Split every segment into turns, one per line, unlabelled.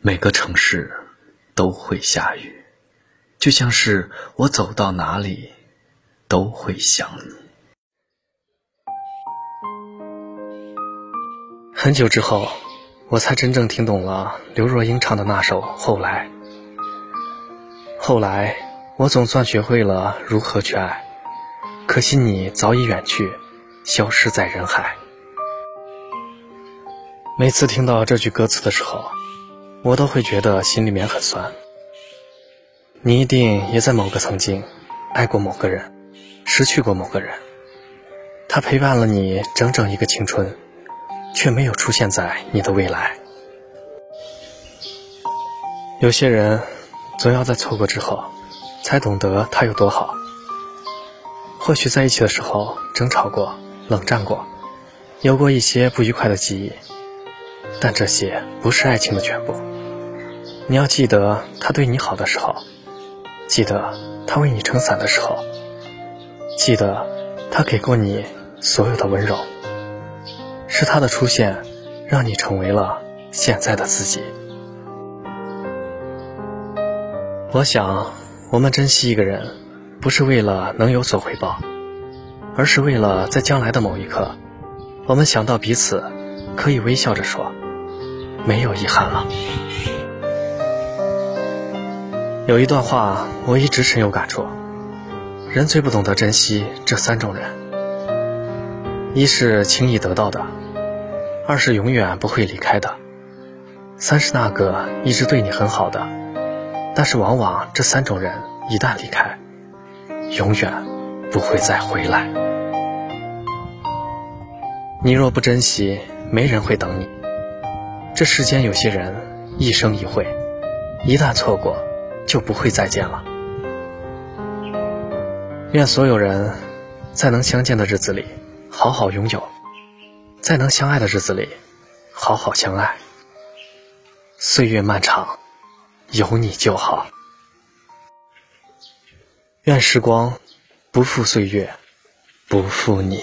每个城市都会下雨，就像是我走到哪里都会想你。
很久之后，我才真正听懂了刘若英唱的那首《后来》。后来，我总算学会了如何去爱，可惜你早已远去，消失在人海。每次听到这句歌词的时候，我都会觉得心里面很酸。你一定也在某个曾经爱过某个人，失去过某个人。他陪伴了你整整一个青春，却没有出现在你的未来。有些人总要在错过之后，才懂得他有多好。或许在一起的时候争吵过、冷战过，有过一些不愉快的记忆，但这些不是爱情的全部。你要记得他对你好的时候，记得他为你撑伞的时候，记得他给过你所有的温柔。是他的出现，让你成为了现在的自己。我想，我们珍惜一个人，不是为了能有所回报，而是为了在将来的某一刻，我们想到彼此，可以微笑着说，没有遗憾了。有一段话我一直深有感触：人最不懂得珍惜这三种人，一是轻易得到的，二是永远不会离开的，三是那个一直对你很好的。但是往往这三种人一旦离开，永远不会再回来。你若不珍惜，没人会等你。这世间有些人一生一回，一旦错过。就不会再见了。愿所有人，在能相见的日子里好好拥有，在能相爱的日子里好好相爱。岁月漫长，有你就好。愿时光不负岁月，不负你。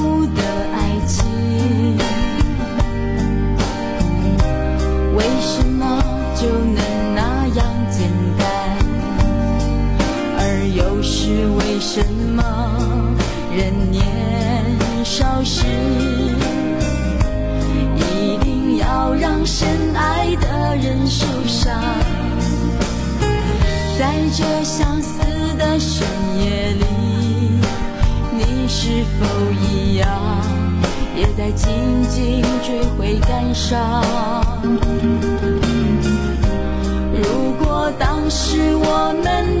是为什么人年少时，一定要让深爱的人受伤？在这相思的深夜里，你是否一样，也在静静追悔感伤？如果当时我们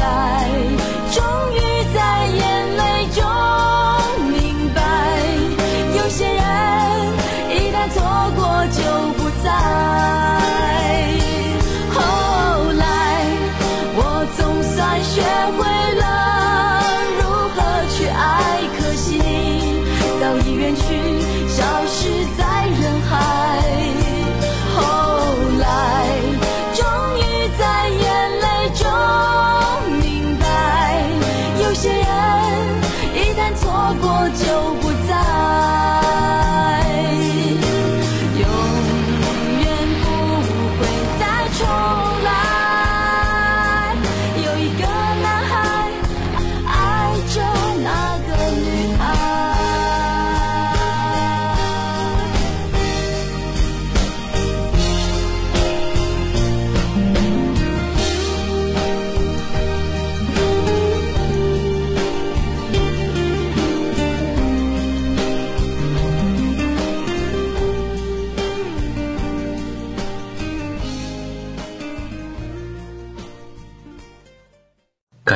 远去消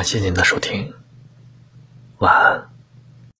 谢谢您的收听晚安。